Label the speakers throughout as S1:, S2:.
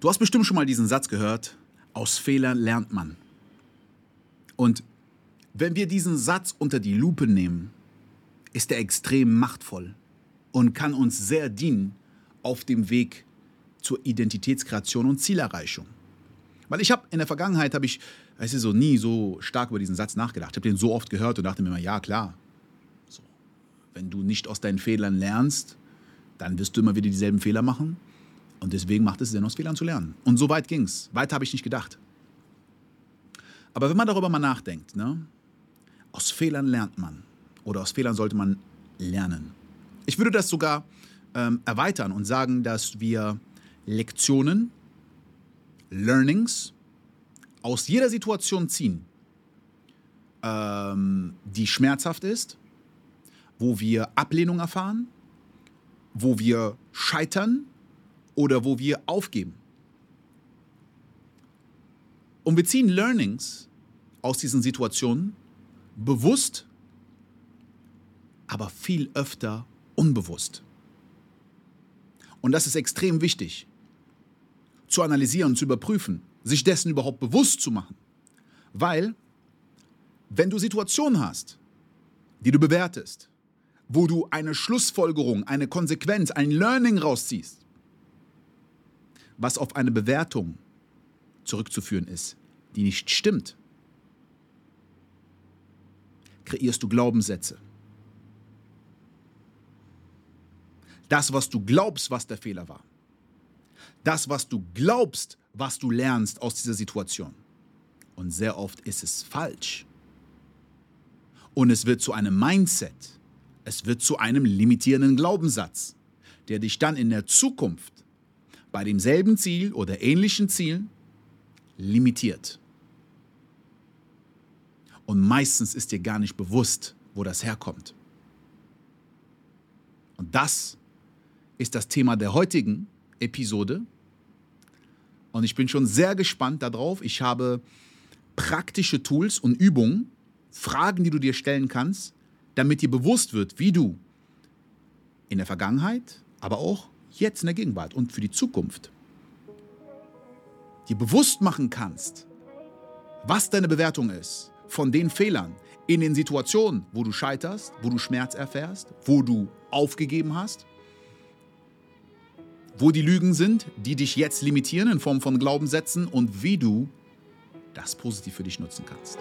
S1: Du hast bestimmt schon mal diesen Satz gehört, aus Fehlern lernt man. Und wenn wir diesen Satz unter die Lupe nehmen, ist er extrem machtvoll und kann uns sehr dienen auf dem Weg zur Identitätskreation und Zielerreichung. Weil ich habe in der Vergangenheit habe ich, weißt du, so nie so stark über diesen Satz nachgedacht. Ich habe den so oft gehört und dachte mir immer, ja klar. So. Wenn du nicht aus deinen Fehlern lernst, dann wirst du immer wieder dieselben Fehler machen. Und deswegen macht es Sinn, aus Fehlern zu lernen. Und so weit ging es. Weiter habe ich nicht gedacht. Aber wenn man darüber mal nachdenkt, ne, aus Fehlern lernt man. Oder aus Fehlern sollte man lernen. Ich würde das sogar ähm, erweitern und sagen, dass wir Lektionen, Learnings aus jeder Situation ziehen, ähm, die schmerzhaft ist, wo wir Ablehnung erfahren, wo wir scheitern oder wo wir aufgeben. Und wir ziehen Learnings aus diesen Situationen bewusst, aber viel öfter unbewusst. Und das ist extrem wichtig, zu analysieren, zu überprüfen, sich dessen überhaupt bewusst zu machen. Weil, wenn du Situationen hast, die du bewertest, wo du eine Schlussfolgerung, eine Konsequenz, ein Learning rausziehst, was auf eine Bewertung zurückzuführen ist, die nicht stimmt, kreierst du Glaubenssätze. Das, was du glaubst, was der Fehler war. Das, was du glaubst, was du lernst aus dieser Situation. Und sehr oft ist es falsch. Und es wird zu einem Mindset. Es wird zu einem limitierenden Glaubenssatz, der dich dann in der Zukunft bei demselben Ziel oder ähnlichen Zielen limitiert. Und meistens ist dir gar nicht bewusst, wo das herkommt. Und das ist das Thema der heutigen Episode. Und ich bin schon sehr gespannt darauf. Ich habe praktische Tools und Übungen, Fragen, die du dir stellen kannst, damit dir bewusst wird, wie du in der Vergangenheit, aber auch jetzt in der Gegenwart und für die Zukunft dir bewusst machen kannst, was deine Bewertung ist von den Fehlern in den Situationen, wo du scheiterst, wo du Schmerz erfährst, wo du aufgegeben hast, wo die Lügen sind, die dich jetzt limitieren in Form von Glaubenssätzen und wie du das positiv für dich nutzen kannst.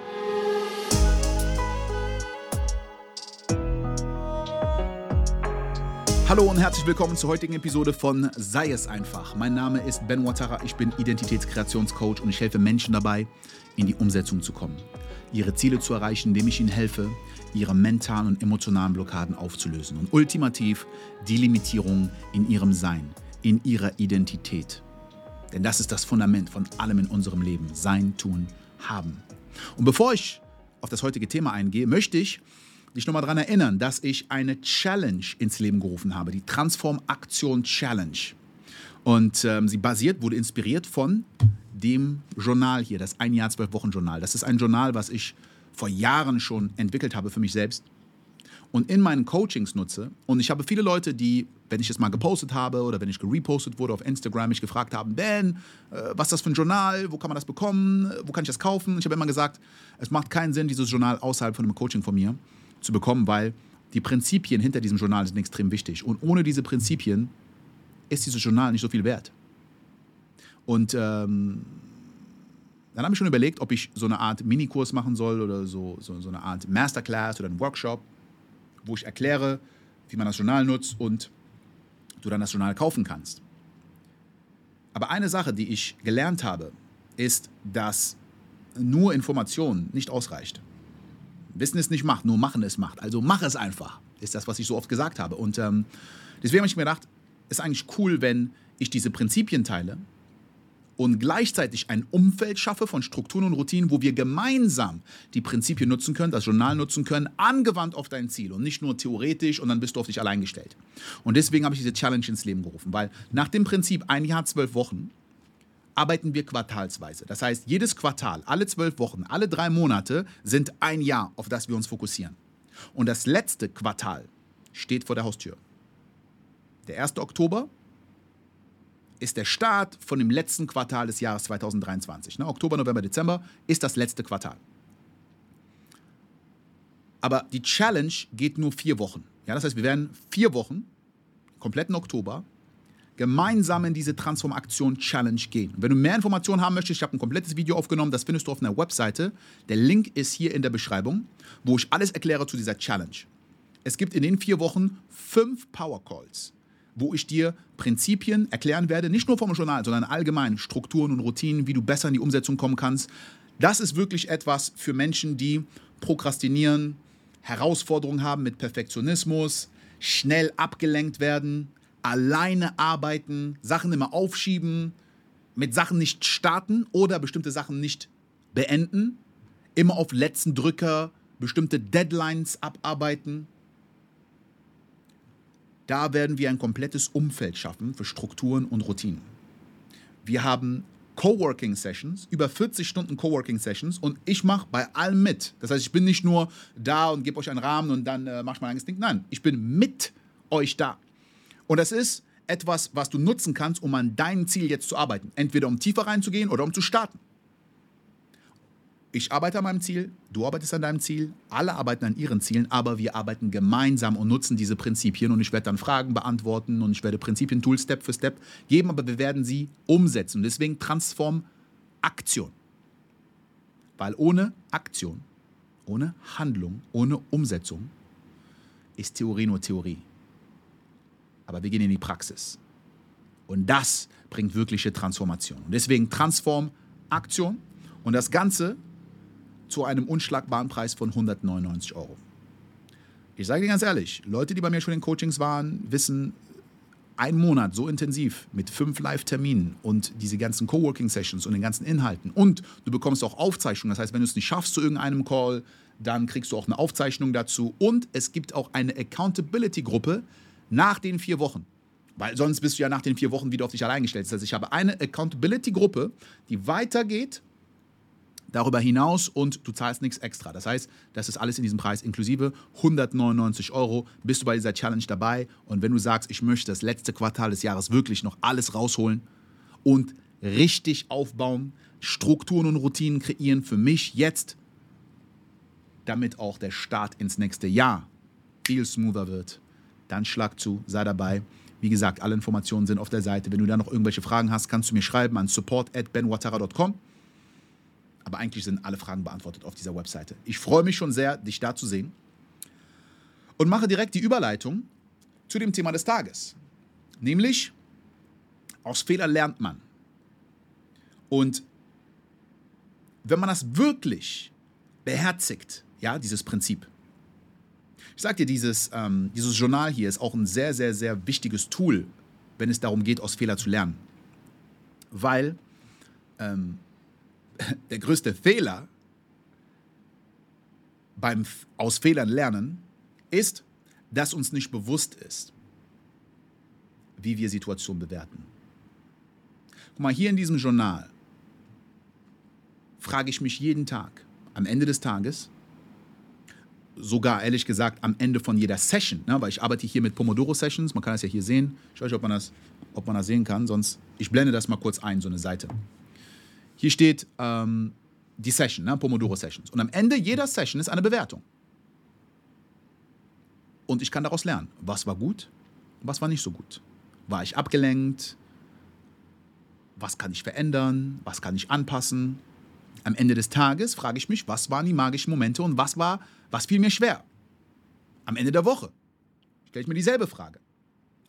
S1: Hallo und herzlich willkommen zur heutigen Episode von Sei es einfach. Mein Name ist Ben Watara, ich bin Identitätskreationscoach und ich helfe Menschen dabei, in die Umsetzung zu kommen, ihre Ziele zu erreichen, indem ich ihnen helfe, ihre mentalen und emotionalen Blockaden aufzulösen und ultimativ die Limitierung in ihrem Sein, in ihrer Identität. Denn das ist das Fundament von allem in unserem Leben. Sein, tun, haben. Und bevor ich auf das heutige Thema eingehe, möchte ich dich nochmal daran erinnern, dass ich eine Challenge ins Leben gerufen habe, die Transform Aktion Challenge. Und ähm, sie basiert, wurde inspiriert von dem Journal hier, das Ein Jahr, zwölf Wochen Journal. Das ist ein Journal, was ich vor Jahren schon entwickelt habe für mich selbst und in meinen Coachings nutze. Und ich habe viele Leute, die, wenn ich es mal gepostet habe oder wenn ich gerepostet wurde auf Instagram, mich gefragt haben, Ben, äh, was ist das für ein Journal? Wo kann man das bekommen? Wo kann ich das kaufen? Ich habe immer gesagt, es macht keinen Sinn, dieses Journal außerhalb von einem Coaching von mir zu bekommen, weil die Prinzipien hinter diesem Journal sind extrem wichtig. Und ohne diese Prinzipien ist dieses Journal nicht so viel wert. Und ähm, dann habe ich schon überlegt, ob ich so eine Art Minikurs machen soll oder so, so, so eine Art Masterclass oder einen Workshop wo ich erkläre, wie man das Journal nutzt und du dann das Journal kaufen kannst. Aber eine Sache, die ich gelernt habe, ist, dass nur Information nicht ausreicht. Wissen es nicht macht, nur machen es macht. Also mach es einfach, ist das, was ich so oft gesagt habe. Und ähm, deswegen habe ich mir gedacht, es ist eigentlich cool, wenn ich diese Prinzipien teile und gleichzeitig ein Umfeld schaffe von Strukturen und Routinen, wo wir gemeinsam die Prinzipien nutzen können, das Journal nutzen können, angewandt auf dein Ziel und nicht nur theoretisch und dann bist du auf dich allein gestellt. Und deswegen habe ich diese Challenge ins Leben gerufen, weil nach dem Prinzip ein Jahr, zwölf Wochen arbeiten wir quartalsweise. Das heißt, jedes Quartal, alle zwölf Wochen, alle drei Monate sind ein Jahr, auf das wir uns fokussieren. Und das letzte Quartal steht vor der Haustür. Der 1. Oktober ist der Start von dem letzten Quartal des Jahres 2023. Ne? Oktober, November, Dezember ist das letzte Quartal. Aber die Challenge geht nur vier Wochen. Ja, das heißt, wir werden vier Wochen, kompletten Oktober, gemeinsam in diese Transformation Challenge gehen. Und wenn du mehr Informationen haben möchtest, ich habe ein komplettes Video aufgenommen, das findest du auf einer Webseite. Der Link ist hier in der Beschreibung, wo ich alles erkläre zu dieser Challenge. Es gibt in den vier Wochen fünf Power Calls, wo ich dir Prinzipien erklären werde, nicht nur vom Journal, sondern allgemein Strukturen und Routinen, wie du besser in die Umsetzung kommen kannst. Das ist wirklich etwas für Menschen, die prokrastinieren, Herausforderungen haben mit Perfektionismus, schnell abgelenkt werden, alleine arbeiten, Sachen immer aufschieben, mit Sachen nicht starten oder bestimmte Sachen nicht beenden, immer auf letzten Drücker bestimmte Deadlines abarbeiten. Da werden wir ein komplettes Umfeld schaffen für Strukturen und Routinen. Wir haben Coworking Sessions, über 40 Stunden Coworking Sessions und ich mache bei allem mit. Das heißt, ich bin nicht nur da und gebe euch einen Rahmen und dann äh, mache ich mein eigenes Ding. Nein, ich bin mit euch da. Und das ist etwas, was du nutzen kannst, um an deinem Ziel jetzt zu arbeiten. Entweder um tiefer reinzugehen oder um zu starten. Ich arbeite an meinem Ziel, du arbeitest an deinem Ziel, alle arbeiten an ihren Zielen, aber wir arbeiten gemeinsam und nutzen diese Prinzipien und ich werde dann Fragen beantworten und ich werde Prinzipien, Tools Step für Step geben, aber wir werden sie umsetzen. Und deswegen Transform Aktion. Weil ohne Aktion, ohne Handlung, ohne Umsetzung ist Theorie nur Theorie aber wir gehen in die Praxis. Und das bringt wirkliche Transformation. Und deswegen Transform Aktion und das Ganze zu einem unschlagbaren Preis von 199 Euro. Ich sage dir ganz ehrlich, Leute, die bei mir schon in Coachings waren, wissen, ein Monat so intensiv mit fünf Live-Terminen und diese ganzen Coworking-Sessions und den ganzen Inhalten und du bekommst auch Aufzeichnungen. Das heißt, wenn du es nicht schaffst zu irgendeinem Call, dann kriegst du auch eine Aufzeichnung dazu und es gibt auch eine Accountability-Gruppe, nach den vier Wochen. Weil sonst bist du ja nach den vier Wochen wieder auf dich allein gestellt. Das heißt, ich habe eine Accountability-Gruppe, die weitergeht darüber hinaus und du zahlst nichts extra. Das heißt, das ist alles in diesem Preis inklusive 199 Euro. Bist du bei dieser Challenge dabei und wenn du sagst, ich möchte das letzte Quartal des Jahres wirklich noch alles rausholen und richtig aufbauen, Strukturen und Routinen kreieren für mich jetzt, damit auch der Start ins nächste Jahr viel smoother wird dann schlag zu, sei dabei. Wie gesagt, alle Informationen sind auf der Seite. Wenn du da noch irgendwelche Fragen hast, kannst du mir schreiben an support@benwatara.com. Aber eigentlich sind alle Fragen beantwortet auf dieser Webseite. Ich freue mich schon sehr, dich da zu sehen. Und mache direkt die Überleitung zu dem Thema des Tages. Nämlich, aus Fehlern lernt man. Und wenn man das wirklich beherzigt, ja, dieses Prinzip, ich sage dir, dieses, ähm, dieses Journal hier ist auch ein sehr, sehr, sehr wichtiges Tool, wenn es darum geht, aus Fehlern zu lernen. Weil ähm, der größte Fehler beim aus Fehlern lernen ist, dass uns nicht bewusst ist, wie wir Situationen bewerten. Guck mal, hier in diesem Journal frage ich mich jeden Tag, am Ende des Tages, sogar ehrlich gesagt am Ende von jeder Session, ne? weil ich arbeite hier mit Pomodoro-Sessions, man kann das ja hier sehen. Ich weiß nicht, ob man, das, ob man das sehen kann, sonst ich blende das mal kurz ein, so eine Seite. Hier steht ähm, die Session, ne? Pomodoro-Sessions. Und am Ende jeder Session ist eine Bewertung. Und ich kann daraus lernen, was war gut, was war nicht so gut. War ich abgelenkt? Was kann ich verändern? Was kann ich anpassen? Am Ende des Tages frage ich mich, was waren die magischen Momente und was war, was fiel mir schwer? Am Ende der Woche stelle ich mir dieselbe Frage.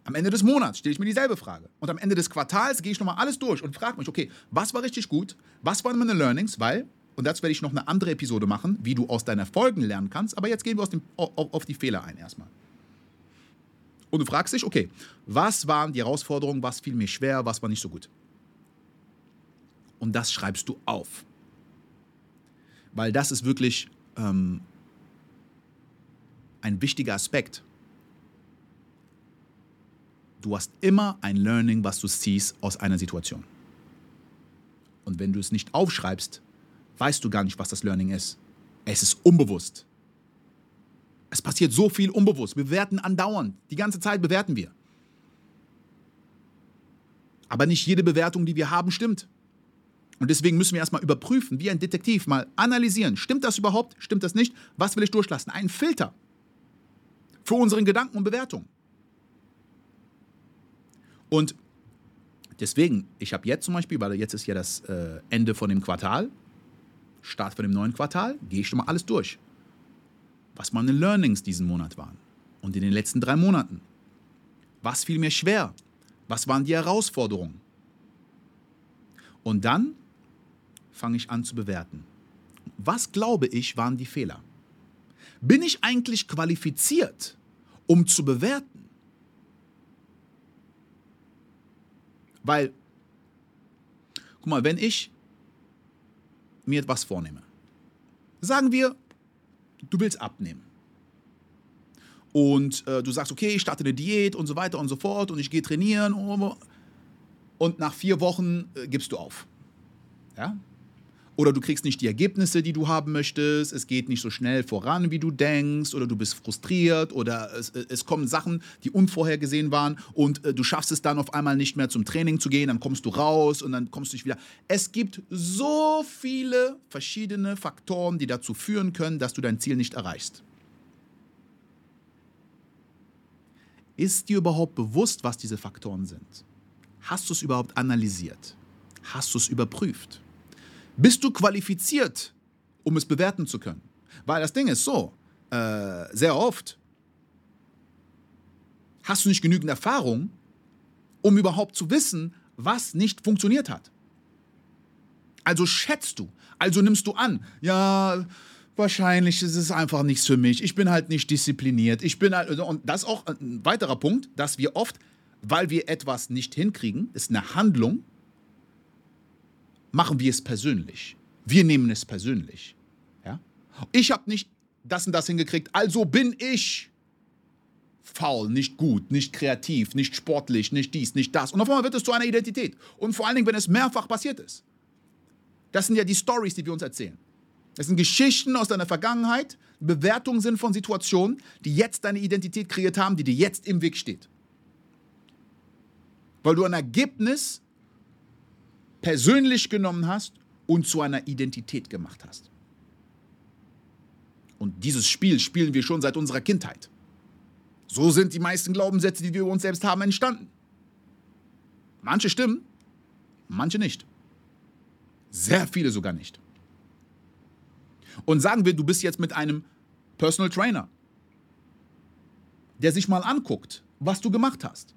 S1: Am Ende des Monats stelle ich mir dieselbe Frage. Und am Ende des Quartals gehe ich nochmal alles durch und frage mich, okay, was war richtig gut? Was waren meine Learnings? Weil, und dazu werde ich noch eine andere Episode machen, wie du aus deinen Erfolgen lernen kannst. Aber jetzt gehen wir dem, auf die Fehler ein erstmal. Und du fragst dich, okay, was waren die Herausforderungen? Was fiel mir schwer? Was war nicht so gut? Und das schreibst du auf weil das ist wirklich ähm, ein wichtiger Aspekt. Du hast immer ein Learning, was du siehst aus einer Situation. Und wenn du es nicht aufschreibst, weißt du gar nicht, was das Learning ist. Es ist unbewusst. Es passiert so viel unbewusst. Wir bewerten andauernd. Die ganze Zeit bewerten wir. Aber nicht jede Bewertung, die wir haben, stimmt. Und deswegen müssen wir erstmal überprüfen, wie ein Detektiv, mal analysieren. Stimmt das überhaupt? Stimmt das nicht? Was will ich durchlassen? Einen Filter für unseren Gedanken und Bewertungen. Und deswegen, ich habe jetzt zum Beispiel, weil jetzt ist ja das äh, Ende von dem Quartal, Start von dem neuen Quartal, gehe ich schon mal alles durch. Was meine Learnings diesen Monat waren und in den letzten drei Monaten. Was fiel mir schwer? Was waren die Herausforderungen? Und dann fange ich an zu bewerten. Was glaube ich waren die Fehler? Bin ich eigentlich qualifiziert, um zu bewerten? Weil, guck mal, wenn ich mir etwas vornehme, sagen wir, du willst abnehmen. Und äh, du sagst, okay, ich starte eine Diät und so weiter und so fort und ich gehe trainieren und nach vier Wochen äh, gibst du auf. Ja? Oder du kriegst nicht die Ergebnisse, die du haben möchtest, es geht nicht so schnell voran, wie du denkst, oder du bist frustriert, oder es, es kommen Sachen, die unvorhergesehen waren, und äh, du schaffst es dann auf einmal nicht mehr zum Training zu gehen, dann kommst du raus und dann kommst du nicht wieder. Es gibt so viele verschiedene Faktoren, die dazu führen können, dass du dein Ziel nicht erreichst. Ist dir überhaupt bewusst, was diese Faktoren sind? Hast du es überhaupt analysiert? Hast du es überprüft? Bist du qualifiziert, um es bewerten zu können? Weil das Ding ist so, äh, sehr oft hast du nicht genügend Erfahrung, um überhaupt zu wissen, was nicht funktioniert hat. Also schätzt du, also nimmst du an, ja, wahrscheinlich ist es einfach nichts für mich. Ich bin halt nicht diszipliniert. Ich bin halt, und das ist auch ein weiterer Punkt, dass wir oft, weil wir etwas nicht hinkriegen, ist eine Handlung, machen wir es persönlich. Wir nehmen es persönlich. Ja? Ich habe nicht das und das hingekriegt, also bin ich faul, nicht gut, nicht kreativ, nicht sportlich, nicht dies, nicht das. Und auf einmal wird es zu einer Identität. Und vor allen Dingen, wenn es mehrfach passiert ist. Das sind ja die Stories, die wir uns erzählen. Das sind Geschichten aus deiner Vergangenheit, Bewertungen sind von Situationen, die jetzt deine Identität kreiert haben, die dir jetzt im Weg steht. Weil du ein Ergebnis persönlich genommen hast und zu einer Identität gemacht hast. Und dieses Spiel spielen wir schon seit unserer Kindheit. So sind die meisten Glaubenssätze, die wir über uns selbst haben, entstanden. Manche stimmen, manche nicht. Sehr viele sogar nicht. Und sagen wir, du bist jetzt mit einem Personal Trainer, der sich mal anguckt, was du gemacht hast.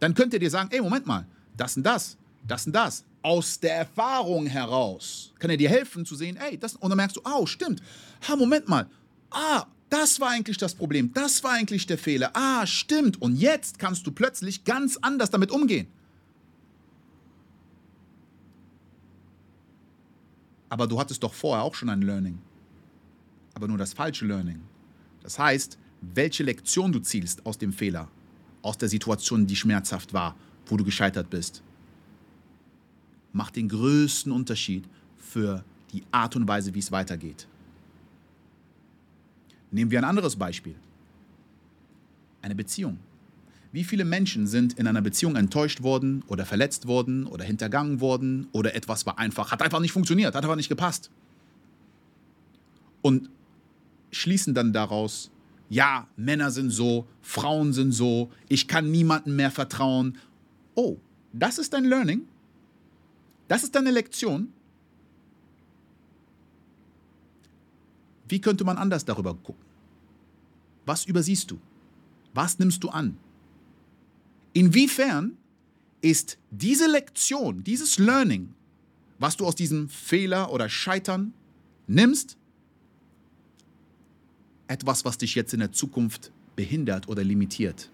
S1: Dann könnte er dir sagen, ey, Moment mal, das und das das und das. Aus der Erfahrung heraus kann er dir helfen zu sehen, ey, das, und dann merkst du, oh, stimmt. Ha, Moment mal. Ah, das war eigentlich das Problem. Das war eigentlich der Fehler. Ah, stimmt. Und jetzt kannst du plötzlich ganz anders damit umgehen. Aber du hattest doch vorher auch schon ein Learning. Aber nur das falsche Learning. Das heißt, welche Lektion du zielst aus dem Fehler, aus der Situation, die schmerzhaft war, wo du gescheitert bist macht den größten Unterschied für die Art und Weise, wie es weitergeht. Nehmen wir ein anderes Beispiel. Eine Beziehung. Wie viele Menschen sind in einer Beziehung enttäuscht worden oder verletzt worden oder hintergangen worden oder etwas war einfach, hat einfach nicht funktioniert, hat einfach nicht gepasst. Und schließen dann daraus, ja, Männer sind so, Frauen sind so, ich kann niemandem mehr vertrauen. Oh, das ist dein Learning? Das ist deine Lektion. Wie könnte man anders darüber gucken? Was übersiehst du? Was nimmst du an? Inwiefern ist diese Lektion, dieses Learning, was du aus diesem Fehler oder Scheitern nimmst, etwas, was dich jetzt in der Zukunft behindert oder limitiert?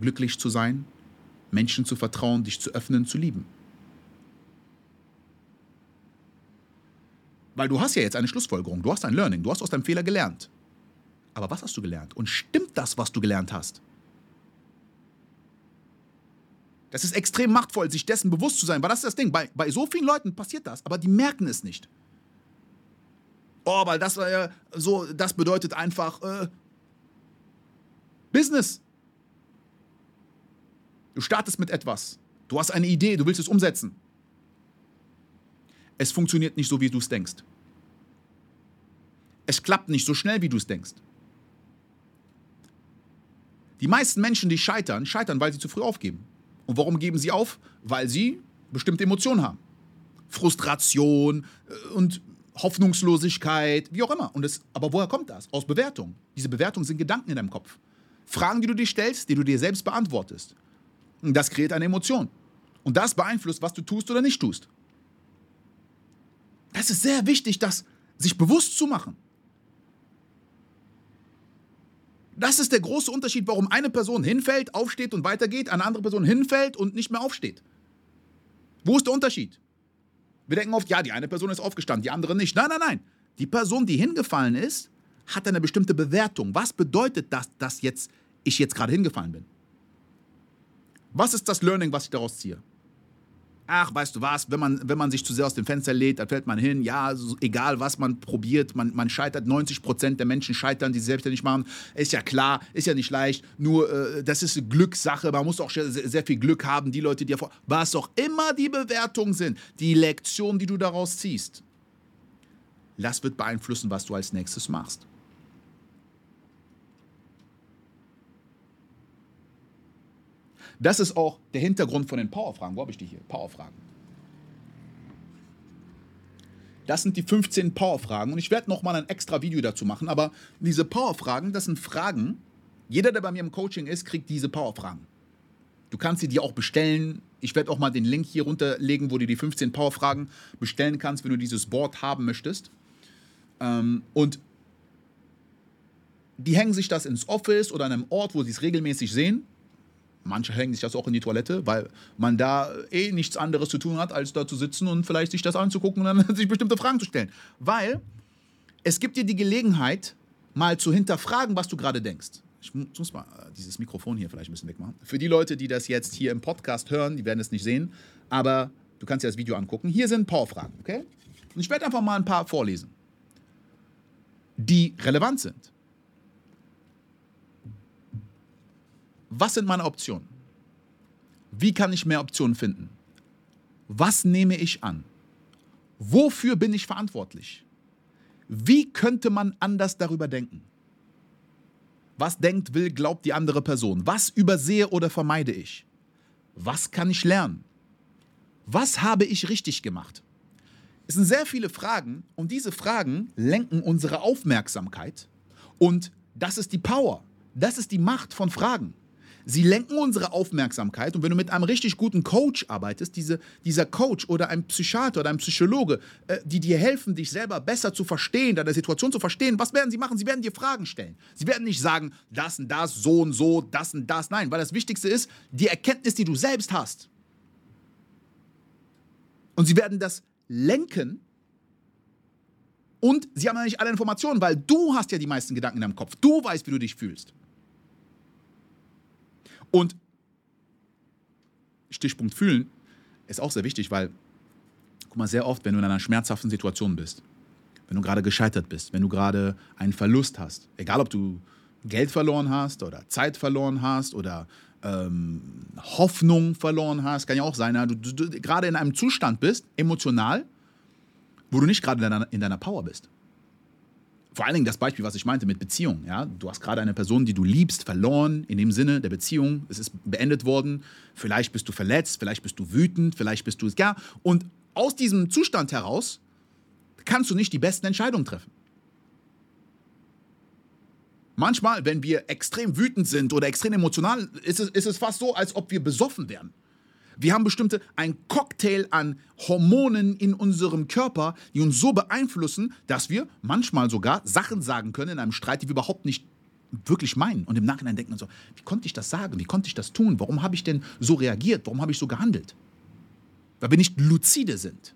S1: Glücklich zu sein, Menschen zu vertrauen, dich zu öffnen, zu lieben. Weil du hast ja jetzt eine Schlussfolgerung, du hast ein Learning, du hast aus deinem Fehler gelernt. Aber was hast du gelernt? Und stimmt das, was du gelernt hast? Das ist extrem machtvoll, sich dessen bewusst zu sein, weil das ist das Ding. Bei, bei so vielen Leuten passiert das, aber die merken es nicht. Oh, weil das äh, so, das bedeutet einfach äh, Business. Du startest mit etwas Du hast eine Idee, du willst es umsetzen. Es funktioniert nicht so, wie du es denkst. Es klappt nicht so schnell, wie du es denkst. Die meisten Menschen, die scheitern, scheitern, weil sie zu früh aufgeben. Und warum geben sie auf? Weil sie bestimmte Emotionen haben. Frustration äh, und Hoffnungslosigkeit, wie auch immer. Und das, aber woher kommt das? Aus Bewertung. Diese Bewertungen sind Gedanken in deinem Kopf. Fragen, die du dir stellst, die du dir selbst beantwortest. Und das kreiert eine Emotion. Und das beeinflusst, was du tust oder nicht tust. Das ist sehr wichtig, das sich bewusst zu machen. Das ist der große Unterschied, warum eine Person hinfällt, aufsteht und weitergeht, eine andere Person hinfällt und nicht mehr aufsteht. Wo ist der Unterschied? Wir denken oft, ja, die eine Person ist aufgestanden, die andere nicht. Nein, nein, nein. Die Person, die hingefallen ist, hat eine bestimmte Bewertung. Was bedeutet das, dass jetzt ich jetzt gerade hingefallen bin? Was ist das Learning, was ich daraus ziehe? Ach, weißt du was, wenn man, wenn man sich zu sehr aus dem Fenster lädt, dann fällt man hin, ja, so, egal was man probiert, man, man scheitert, 90 Prozent der Menschen scheitern, die sie selbstständig machen, ist ja klar, ist ja nicht leicht, nur äh, das ist eine Glückssache, man muss auch sehr, sehr viel Glück haben, die Leute, die davor, was auch immer die Bewertungen sind, die Lektion, die du daraus ziehst, das wird beeinflussen, was du als nächstes machst. Das ist auch der Hintergrund von den Powerfragen. Wo habe ich die hier? Powerfragen. Das sind die 15 Powerfragen und ich werde noch mal ein extra Video dazu machen. Aber diese Powerfragen, das sind Fragen. Jeder, der bei mir im Coaching ist, kriegt diese Powerfragen. Du kannst sie dir auch bestellen. Ich werde auch mal den Link hier runterlegen, wo du die 15 Powerfragen bestellen kannst, wenn du dieses Board haben möchtest. Ähm, und die hängen sich das ins Office oder an einem Ort, wo sie es regelmäßig sehen. Manche hängen sich das auch in die Toilette, weil man da eh nichts anderes zu tun hat, als da zu sitzen und vielleicht sich das anzugucken und dann sich bestimmte Fragen zu stellen. Weil es gibt dir die Gelegenheit, mal zu hinterfragen, was du gerade denkst. Ich muss mal äh, dieses Mikrofon hier vielleicht ein bisschen wegmachen. Für die Leute, die das jetzt hier im Podcast hören, die werden es nicht sehen, aber du kannst dir das Video angucken. Hier sind Powerfragen, okay? Und ich werde einfach mal ein paar vorlesen, die relevant sind. Was sind meine Optionen? Wie kann ich mehr Optionen finden? Was nehme ich an? Wofür bin ich verantwortlich? Wie könnte man anders darüber denken? Was denkt, will, glaubt die andere Person? Was übersehe oder vermeide ich? Was kann ich lernen? Was habe ich richtig gemacht? Es sind sehr viele Fragen und diese Fragen lenken unsere Aufmerksamkeit und das ist die Power, das ist die Macht von Fragen. Sie lenken unsere Aufmerksamkeit und wenn du mit einem richtig guten Coach arbeitest, diese, dieser Coach oder ein Psychiater oder ein Psychologe, äh, die dir helfen, dich selber besser zu verstehen, deine Situation zu verstehen, was werden sie machen? Sie werden dir Fragen stellen. Sie werden nicht sagen, das und das, so und so, das und das. Nein, weil das Wichtigste ist die Erkenntnis, die du selbst hast. Und sie werden das lenken und sie haben ja nicht alle Informationen, weil du hast ja die meisten Gedanken in deinem Kopf. Du weißt, wie du dich fühlst. Und Stichpunkt fühlen ist auch sehr wichtig, weil, guck mal, sehr oft, wenn du in einer schmerzhaften Situation bist, wenn du gerade gescheitert bist, wenn du gerade einen Verlust hast, egal ob du Geld verloren hast oder Zeit verloren hast oder ähm, Hoffnung verloren hast, kann ja auch sein, du, du, du gerade in einem Zustand bist, emotional, wo du nicht gerade in in deiner Power bist vor allen Dingen das Beispiel, was ich meinte mit Beziehung. Ja? Du hast gerade eine Person, die du liebst, verloren in dem Sinne der Beziehung. Es ist beendet worden. Vielleicht bist du verletzt, vielleicht bist du wütend, vielleicht bist du es. Ja, und aus diesem Zustand heraus kannst du nicht die besten Entscheidungen treffen. Manchmal, wenn wir extrem wütend sind oder extrem emotional, ist es, ist es fast so, als ob wir besoffen wären. Wir haben bestimmte, ein Cocktail an Hormonen in unserem Körper, die uns so beeinflussen, dass wir manchmal sogar Sachen sagen können in einem Streit, die wir überhaupt nicht wirklich meinen. Und im Nachhinein denken wir so, wie konnte ich das sagen? Wie konnte ich das tun? Warum habe ich denn so reagiert? Warum habe ich so gehandelt? Weil wir nicht lucide sind.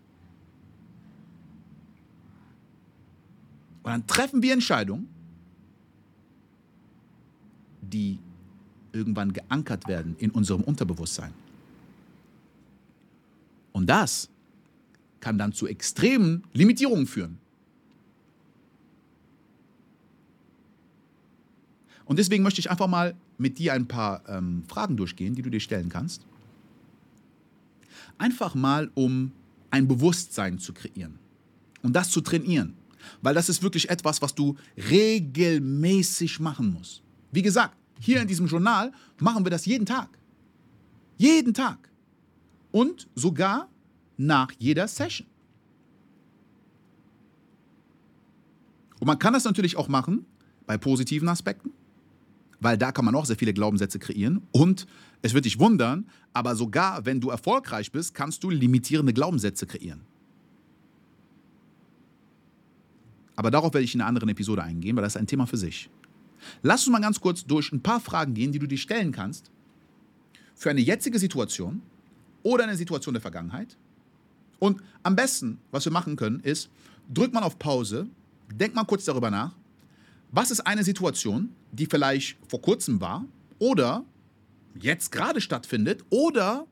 S1: Und dann treffen wir Entscheidungen, die irgendwann geankert werden in unserem Unterbewusstsein. Und das kann dann zu extremen Limitierungen führen. Und deswegen möchte ich einfach mal mit dir ein paar ähm, Fragen durchgehen, die du dir stellen kannst. Einfach mal, um ein Bewusstsein zu kreieren und das zu trainieren. Weil das ist wirklich etwas, was du regelmäßig machen musst. Wie gesagt, hier in diesem Journal machen wir das jeden Tag. Jeden Tag. Und sogar nach jeder Session. Und man kann das natürlich auch machen bei positiven Aspekten, weil da kann man auch sehr viele Glaubenssätze kreieren. Und es wird dich wundern, aber sogar wenn du erfolgreich bist, kannst du limitierende Glaubenssätze kreieren. Aber darauf werde ich in einer anderen Episode eingehen, weil das ist ein Thema für sich. Lass uns mal ganz kurz durch ein paar Fragen gehen, die du dir stellen kannst für eine jetzige Situation oder eine Situation der Vergangenheit. Und am besten, was wir machen können, ist, drück mal auf Pause, denk mal kurz darüber nach, was ist eine Situation, die vielleicht vor kurzem war oder jetzt gerade stattfindet oder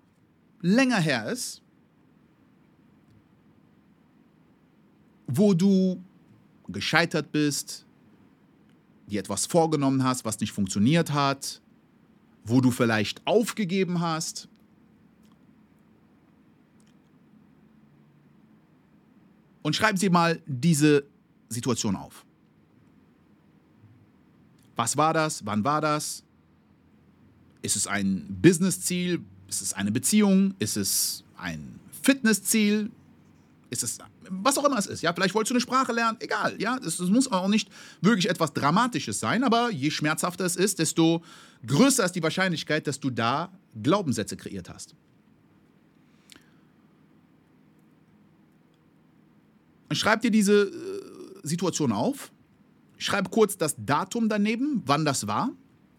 S1: länger her ist, wo du gescheitert bist, dir etwas vorgenommen hast, was nicht funktioniert hat, wo du vielleicht aufgegeben hast. Und schreiben Sie mal diese Situation auf. Was war das? Wann war das? Ist es ein Business-Ziel? Ist es eine Beziehung? Ist es ein Fitnessziel? Ist es was auch immer es ist. Ja, vielleicht wolltest du eine Sprache lernen, egal. Ja, es, es muss auch nicht wirklich etwas Dramatisches sein, aber je schmerzhafter es ist, desto größer ist die Wahrscheinlichkeit, dass du da Glaubenssätze kreiert hast. Schreib dir diese äh, Situation auf. Schreib kurz das Datum daneben, wann das war,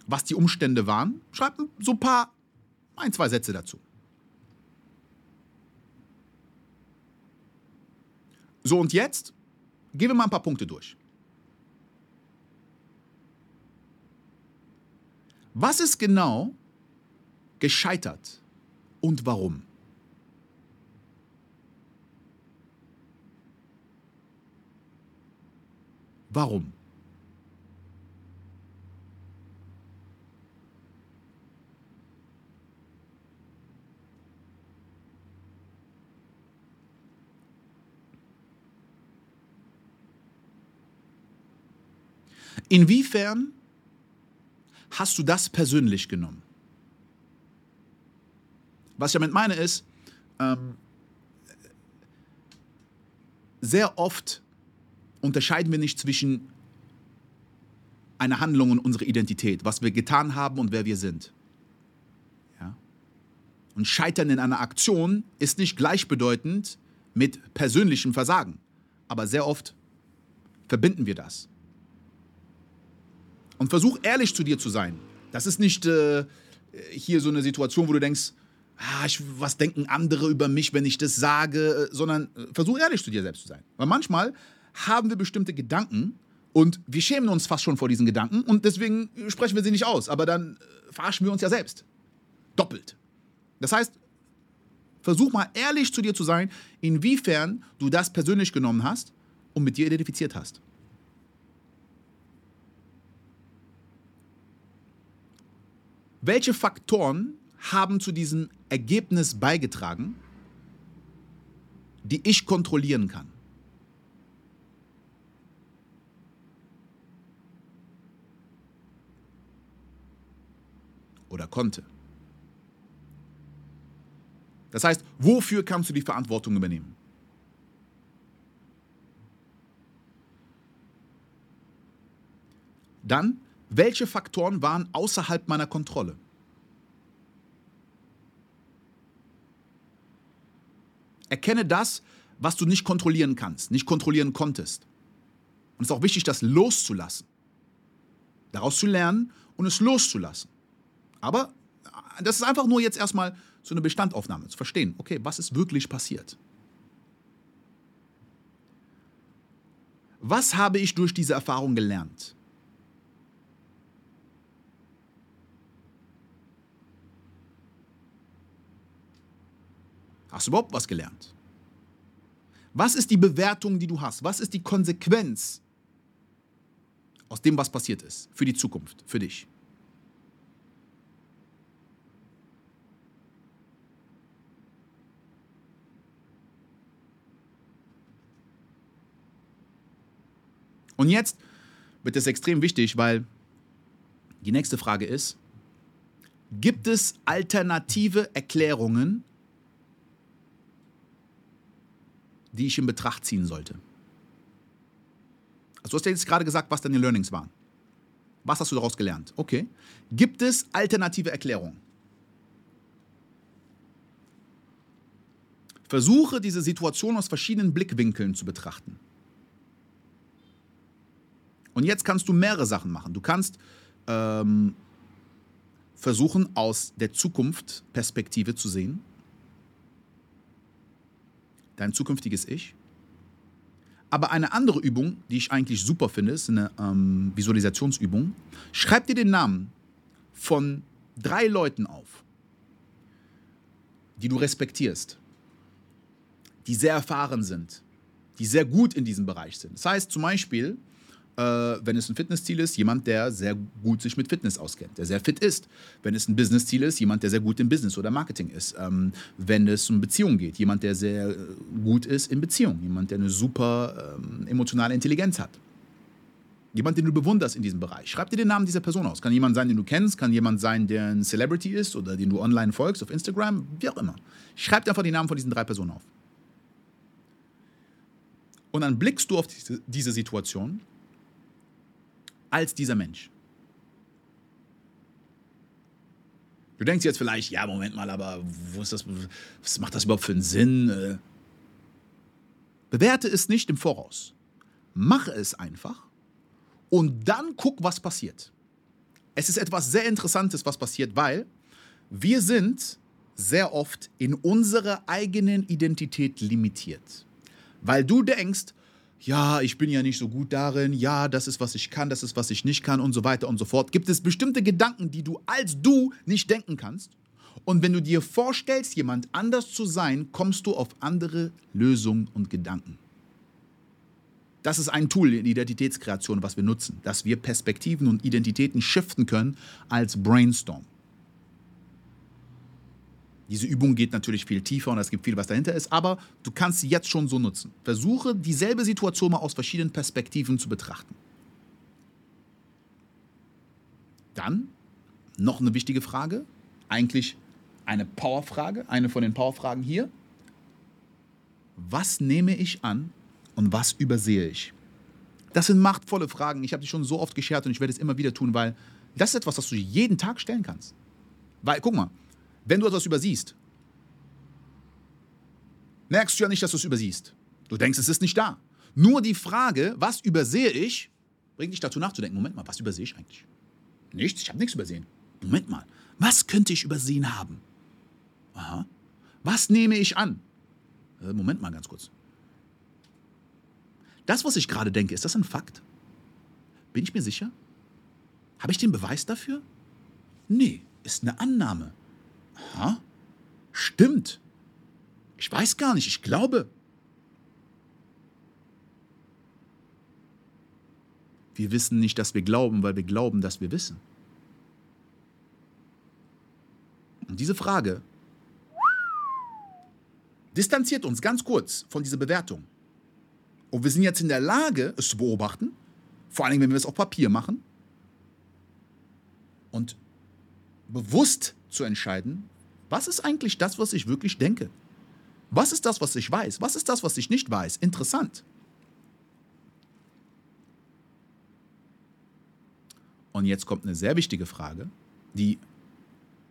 S1: was die Umstände waren. Schreib so ein paar, ein, zwei Sätze dazu. So, und jetzt gehen wir mal ein paar Punkte durch. Was ist genau gescheitert und warum? Warum? Inwiefern hast du das persönlich genommen? Was ich damit meine ist, ähm, sehr oft unterscheiden wir nicht zwischen einer Handlung und unserer Identität, was wir getan haben und wer wir sind. Ja? Und Scheitern in einer Aktion ist nicht gleichbedeutend mit persönlichem Versagen, aber sehr oft verbinden wir das. Und versuch ehrlich zu dir zu sein. Das ist nicht äh, hier so eine Situation, wo du denkst, ah, ich, was denken andere über mich, wenn ich das sage, äh, sondern äh, versuch ehrlich zu dir selbst zu sein. Weil manchmal haben wir bestimmte Gedanken und wir schämen uns fast schon vor diesen Gedanken und deswegen sprechen wir sie nicht aus. Aber dann äh, verarschen wir uns ja selbst. Doppelt. Das heißt, versuch mal ehrlich zu dir zu sein, inwiefern du das persönlich genommen hast und mit dir identifiziert hast. Welche Faktoren haben zu diesem Ergebnis beigetragen, die ich kontrollieren kann? Oder konnte? Das heißt, wofür kannst du die Verantwortung übernehmen? Dann welche Faktoren waren außerhalb meiner Kontrolle? Erkenne das, was du nicht kontrollieren kannst, nicht kontrollieren konntest. Und es ist auch wichtig, das loszulassen. Daraus zu lernen und es loszulassen. Aber das ist einfach nur jetzt erstmal so eine Bestandaufnahme, zu verstehen, okay, was ist wirklich passiert? Was habe ich durch diese Erfahrung gelernt? Hast du überhaupt was gelernt? Was ist die Bewertung, die du hast? Was ist die Konsequenz aus dem, was passiert ist, für die Zukunft, für dich? Und jetzt wird es extrem wichtig, weil die nächste Frage ist, gibt es alternative Erklärungen, die ich in Betracht ziehen sollte? Also du hast ja jetzt gerade gesagt, was deine Learnings waren. Was hast du daraus gelernt? Okay. Gibt es alternative Erklärungen? Versuche diese Situation aus verschiedenen Blickwinkeln zu betrachten. Und jetzt kannst du mehrere Sachen machen. Du kannst ähm, versuchen, aus der Zukunft Perspektive zu sehen. Dein zukünftiges Ich. Aber eine andere Übung, die ich eigentlich super finde, ist eine ähm, Visualisationsübung. Schreib dir den Namen von drei Leuten auf, die du respektierst, die sehr erfahren sind, die sehr gut in diesem Bereich sind. Das heißt zum Beispiel, wenn es ein Fitnessziel ist, jemand, der sehr gut sich mit Fitness auskennt, der sehr fit ist. Wenn es ein Businessziel ist, jemand, der sehr gut im Business oder Marketing ist. Ähm, wenn es um Beziehungen geht, jemand, der sehr äh, gut ist in Beziehungen, jemand, der eine super ähm, emotionale Intelligenz hat. Jemand, den du bewunderst in diesem Bereich. Schreib dir den Namen dieser Person aus. Kann jemand sein, den du kennst, kann jemand sein, der ein Celebrity ist oder den du online folgst auf Instagram, wie auch immer. Schreib dir einfach die Namen von diesen drei Personen auf. Und dann blickst du auf diese Situation als dieser Mensch. Du denkst jetzt vielleicht, ja, Moment mal, aber wo ist das, was macht das überhaupt für einen Sinn? Äh, bewerte es nicht im Voraus. Mache es einfach und dann guck, was passiert. Es ist etwas sehr Interessantes, was passiert, weil wir sind sehr oft in unserer eigenen Identität limitiert. Weil du denkst, ja, ich bin ja nicht so gut darin, ja, das ist, was ich kann, das ist, was ich nicht kann und so weiter und so fort. Gibt es bestimmte Gedanken, die du als du nicht denken kannst? Und wenn du dir vorstellst, jemand anders zu sein, kommst du auf andere Lösungen und Gedanken. Das ist ein Tool in Identitätskreation, was wir nutzen, dass wir Perspektiven und Identitäten shiften können als Brainstorm. Diese Übung geht natürlich viel tiefer und es gibt viel, was dahinter ist, aber du kannst sie jetzt schon so nutzen. Versuche dieselbe Situation mal aus verschiedenen Perspektiven zu betrachten. Dann noch eine wichtige Frage, eigentlich eine Powerfrage, eine von den Powerfragen hier. Was nehme ich an und was übersehe ich? Das sind machtvolle Fragen. Ich habe die schon so oft geschert und ich werde es immer wieder tun, weil das ist etwas, was du jeden Tag stellen kannst. Weil, guck mal, wenn du etwas übersiehst, merkst du ja nicht, dass du es übersiehst. Du denkst, es ist nicht da. Nur die Frage, was übersehe ich, bringt dich dazu nachzudenken. Moment mal, was übersehe ich eigentlich? Nichts, ich habe nichts übersehen. Moment mal, was könnte ich übersehen haben? Aha. Was nehme ich an? Äh, Moment mal ganz kurz. Das, was ich gerade denke, ist das ein Fakt? Bin ich mir sicher? Habe ich den Beweis dafür? Nee, ist eine Annahme. Aha. Stimmt. Ich weiß gar nicht, ich glaube. Wir wissen nicht, dass wir glauben, weil wir glauben, dass wir wissen. Und diese Frage distanziert uns ganz kurz von dieser Bewertung. Und wir sind jetzt in der Lage, es zu beobachten, vor allem wenn wir es auf Papier machen und bewusst zu entscheiden, was ist eigentlich das, was ich wirklich denke? Was ist das, was ich weiß? Was ist das, was ich nicht weiß? Interessant. Und jetzt kommt eine sehr wichtige Frage, die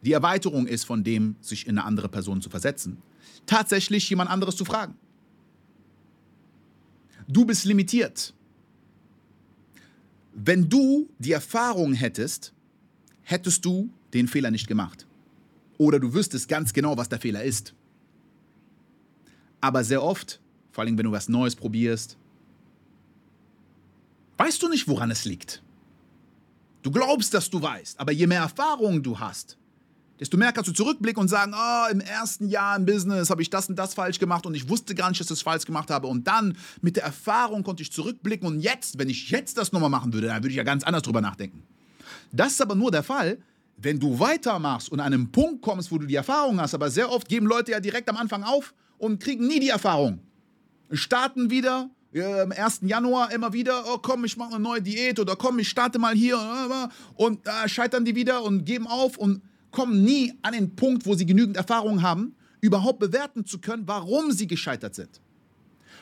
S1: die Erweiterung ist von dem, sich in eine andere Person zu versetzen, tatsächlich jemand anderes zu fragen. Du bist limitiert. Wenn du die Erfahrung hättest, hättest du den Fehler nicht gemacht. Oder du wüsstest ganz genau, was der Fehler ist. Aber sehr oft, vor allem wenn du was Neues probierst, weißt du nicht, woran es liegt. Du glaubst, dass du weißt, aber je mehr Erfahrung du hast, desto mehr kannst du zurückblicken und sagen, oh, im ersten Jahr im Business habe ich das und das falsch gemacht und ich wusste gar nicht, dass ich das falsch gemacht habe. Und dann mit der Erfahrung konnte ich zurückblicken und jetzt, wenn ich jetzt das nochmal machen würde, dann würde ich ja ganz anders drüber nachdenken. Das ist aber nur der Fall, wenn du weitermachst und an einen Punkt kommst, wo du die Erfahrung hast, aber sehr oft geben Leute ja direkt am Anfang auf und kriegen nie die Erfahrung. Starten wieder äh, am 1. Januar immer wieder, oh komm, ich mache eine neue Diät oder komm, ich starte mal hier und äh, scheitern die wieder und geben auf und kommen nie an den Punkt, wo sie genügend Erfahrung haben, überhaupt bewerten zu können, warum sie gescheitert sind.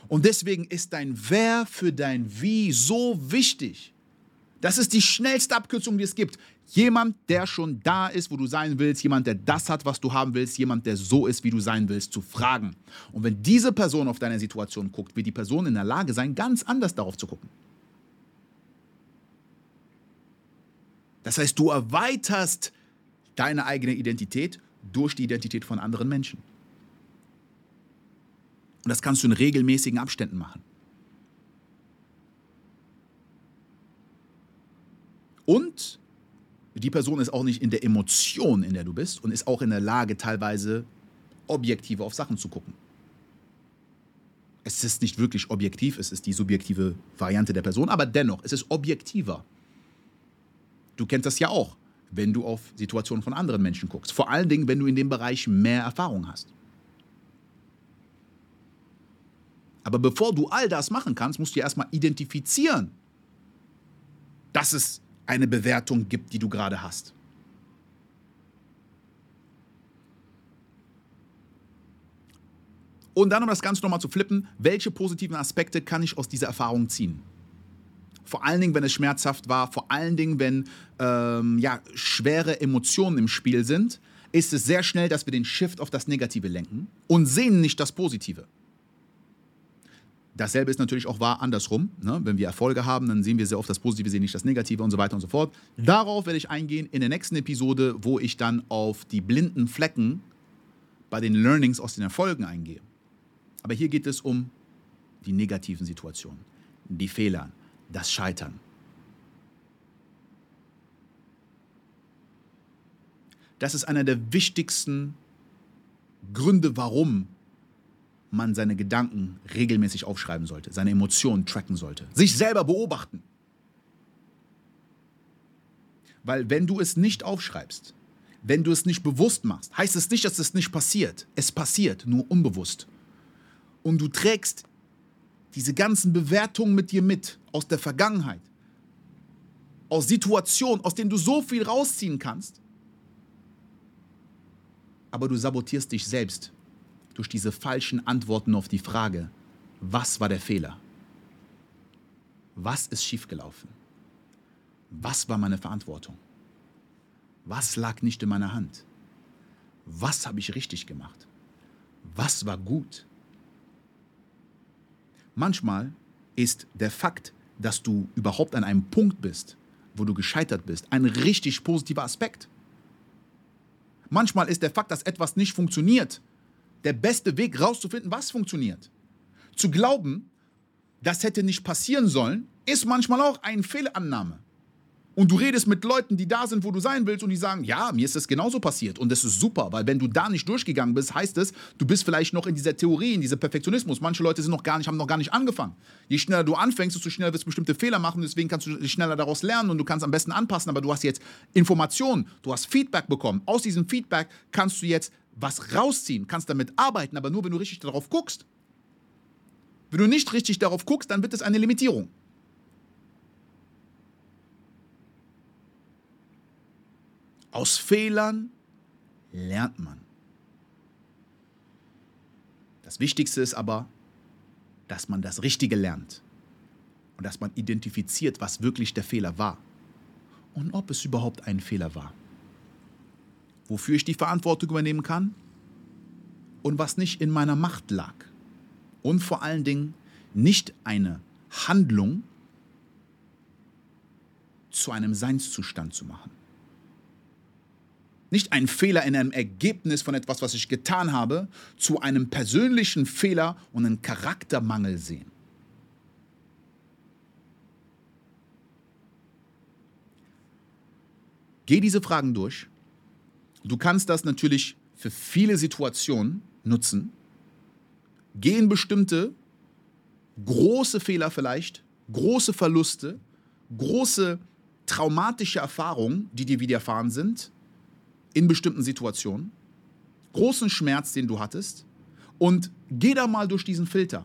S1: Und deswegen ist dein Wer für dein Wie so wichtig. Das ist die schnellste Abkürzung, die es gibt. Jemand, der schon da ist, wo du sein willst, jemand, der das hat, was du haben willst, jemand, der so ist, wie du sein willst, zu fragen. Und wenn diese Person auf deine Situation guckt, wird die Person in der Lage sein, ganz anders darauf zu gucken. Das heißt, du erweiterst deine eigene Identität durch die Identität von anderen Menschen. Und das kannst du in regelmäßigen Abständen machen. Und die Person ist auch nicht in der Emotion, in der du bist und ist auch in der Lage, teilweise objektive auf Sachen zu gucken. Es ist nicht wirklich objektiv, es ist die subjektive Variante der Person, aber dennoch, es ist objektiver. Du kennst das ja auch, wenn du auf Situationen von anderen Menschen guckst. Vor allen Dingen, wenn du in dem Bereich mehr Erfahrung hast. Aber bevor du all das machen kannst, musst du erstmal identifizieren, dass es eine Bewertung gibt, die du gerade hast. Und dann, um das Ganze nochmal zu flippen, welche positiven Aspekte kann ich aus dieser Erfahrung ziehen? Vor allen Dingen, wenn es schmerzhaft war, vor allen Dingen, wenn ähm, ja, schwere Emotionen im Spiel sind, ist es sehr schnell, dass wir den Shift auf das Negative lenken und sehen nicht das Positive. Dasselbe ist natürlich auch wahr andersrum. Ne? Wenn wir Erfolge haben, dann sehen wir sehr oft das Positive, sehen nicht das Negative und so weiter und so fort. Darauf werde ich eingehen in der nächsten Episode, wo ich dann auf die blinden Flecken bei den Learnings aus den Erfolgen eingehe. Aber hier geht es um die negativen Situationen, die Fehler, das Scheitern. Das ist einer der wichtigsten Gründe, warum man seine Gedanken regelmäßig aufschreiben sollte, seine Emotionen tracken sollte, sich selber beobachten. Weil wenn du es nicht aufschreibst, wenn du es nicht bewusst machst, heißt es nicht, dass es nicht passiert. Es passiert, nur unbewusst. Und du trägst diese ganzen Bewertungen mit dir mit aus der Vergangenheit, aus Situationen, aus denen du so viel rausziehen kannst, aber du sabotierst dich selbst durch diese falschen Antworten auf die Frage, was war der Fehler? Was ist schiefgelaufen? Was war meine Verantwortung? Was lag nicht in meiner Hand? Was habe ich richtig gemacht? Was war gut? Manchmal ist der Fakt, dass du überhaupt an einem Punkt bist, wo du gescheitert bist, ein richtig positiver Aspekt. Manchmal ist der Fakt, dass etwas nicht funktioniert, der beste Weg rauszufinden, was funktioniert. Zu glauben, das hätte nicht passieren sollen, ist manchmal auch eine Fehlannahme. Und du redest mit Leuten, die da sind, wo du sein willst, und die sagen, ja, mir ist das genauso passiert. Und das ist super, weil wenn du da nicht durchgegangen bist, heißt es, du bist vielleicht noch in dieser Theorie, in diesem Perfektionismus. Manche Leute sind noch gar nicht, haben noch gar nicht angefangen. Je schneller du anfängst, desto schneller wirst du bestimmte Fehler machen. Deswegen kannst du schneller daraus lernen und du kannst am besten anpassen. Aber du hast jetzt Informationen, du hast Feedback bekommen. Aus diesem Feedback kannst du jetzt was rausziehen, kannst damit arbeiten, aber nur, wenn du richtig darauf guckst. Wenn du nicht richtig darauf guckst, dann wird es eine Limitierung. Aus Fehlern lernt man. Das Wichtigste ist aber, dass man das Richtige lernt und dass man identifiziert, was wirklich der Fehler war und ob es überhaupt ein Fehler war wofür ich die Verantwortung übernehmen kann und was nicht in meiner Macht lag. Und vor allen Dingen nicht eine Handlung zu einem Seinszustand zu machen. Nicht einen Fehler in einem Ergebnis von etwas, was ich getan habe, zu einem persönlichen Fehler und einen Charaktermangel sehen. Geh diese Fragen durch Du kannst das natürlich für viele Situationen nutzen. Gehen bestimmte große Fehler vielleicht, große Verluste, große traumatische Erfahrungen, die dir widerfahren sind, in bestimmten Situationen, großen Schmerz, den du hattest, und geh da mal durch diesen Filter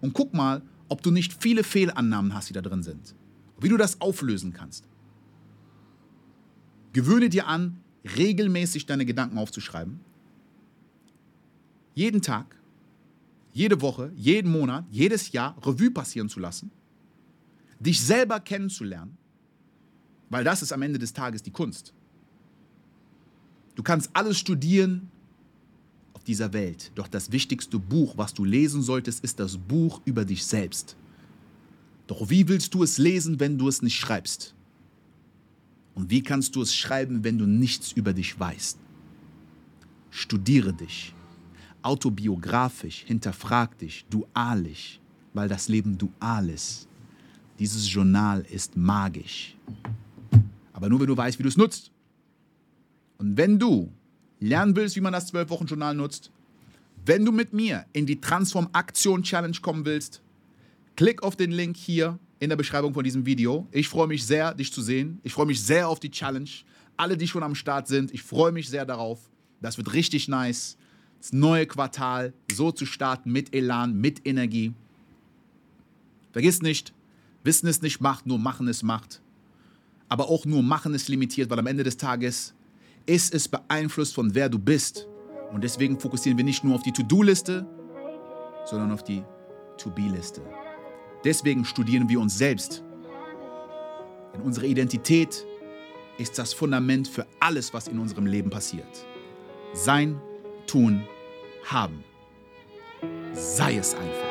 S1: und guck mal, ob du nicht viele Fehlannahmen hast, die da drin sind. Wie du das auflösen kannst. Gewöhne dir an, regelmäßig deine Gedanken aufzuschreiben. Jeden Tag, jede Woche, jeden Monat, jedes Jahr Revue passieren zu lassen. Dich selber kennenzulernen. Weil das ist am Ende des Tages die Kunst. Du kannst alles studieren auf dieser Welt. Doch das wichtigste Buch, was du lesen solltest, ist das Buch über dich selbst. Doch wie willst du es lesen, wenn du es nicht schreibst? Und wie kannst du es schreiben, wenn du nichts über dich weißt? Studiere dich, autobiografisch, hinterfrag dich, dualisch, weil das Leben dual ist. Dieses Journal ist magisch. Aber nur wenn du weißt, wie du es nutzt. Und wenn du lernen willst, wie man das 12-Wochen-Journal nutzt, wenn du mit mir in die Transform Aktion Challenge kommen willst, klick auf den Link hier in der Beschreibung von diesem Video. Ich freue mich sehr, dich zu sehen. Ich freue mich sehr auf die Challenge. Alle, die schon am Start sind, ich freue mich sehr darauf. Das wird richtig nice. Das neue Quartal so zu starten mit Elan, mit Energie. Vergiss nicht, Wissen ist nicht Macht, nur Machen ist Macht. Aber auch nur Machen ist limitiert, weil am Ende des Tages ist es beeinflusst von wer du bist. Und deswegen fokussieren wir nicht nur auf die To-Do-Liste, sondern auf die To-Be-Liste. Deswegen studieren wir uns selbst. Denn unsere Identität ist das Fundament für alles, was in unserem Leben passiert. Sein, tun, haben. Sei es einfach.